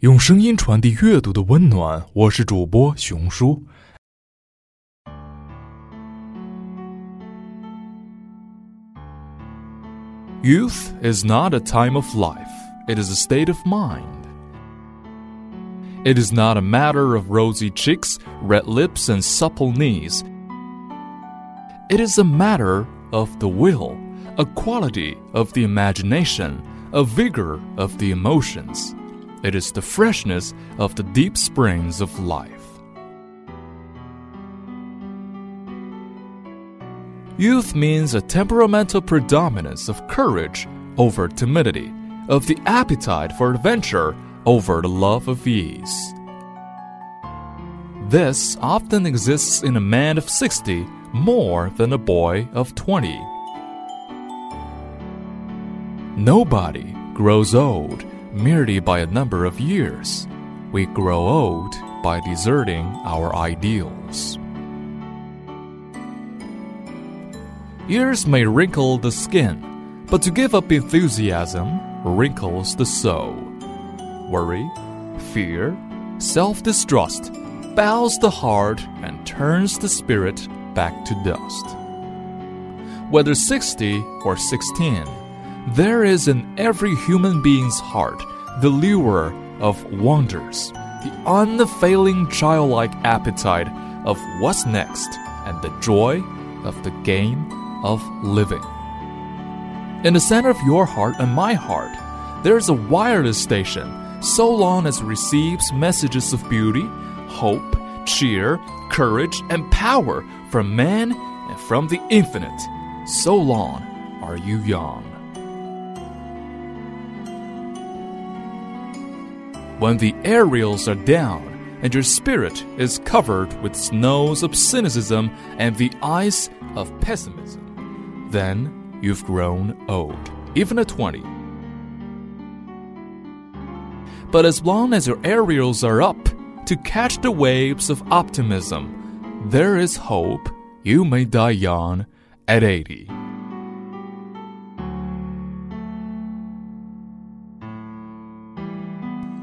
用声音传递阅读的温暖。我是主播雄叔。Youth is not a time of life, it is a state of mind. It is not a matter of rosy cheeks, red lips, and supple knees. It is a matter of the will, a quality of the imagination, a vigor of the emotions. It is the freshness of the deep springs of life. Youth means a temperamental predominance of courage over timidity, of the appetite for adventure over the love of ease. This often exists in a man of 60 more than a boy of 20. Nobody grows old merely by a number of years. We grow old by deserting our ideals. Years may wrinkle the skin, but to give up enthusiasm wrinkles the soul. Worry, fear, self distrust bows the heart and turns the spirit back to dust. Whether 60 or 16, there is in every human being's heart the lure of wonders, the unfailing childlike appetite of what's next, and the joy of the game of living. In the center of your heart and my heart, there is a wireless station so long as it receives messages of beauty, hope, cheer, courage, and power from man and from the infinite. So long are you young. When the aerials are down and your spirit is covered with snows of cynicism and the ice of pessimism, then you've grown old, even at 20. But as long as your aerials are up to catch the waves of optimism, there is hope you may die young at 80.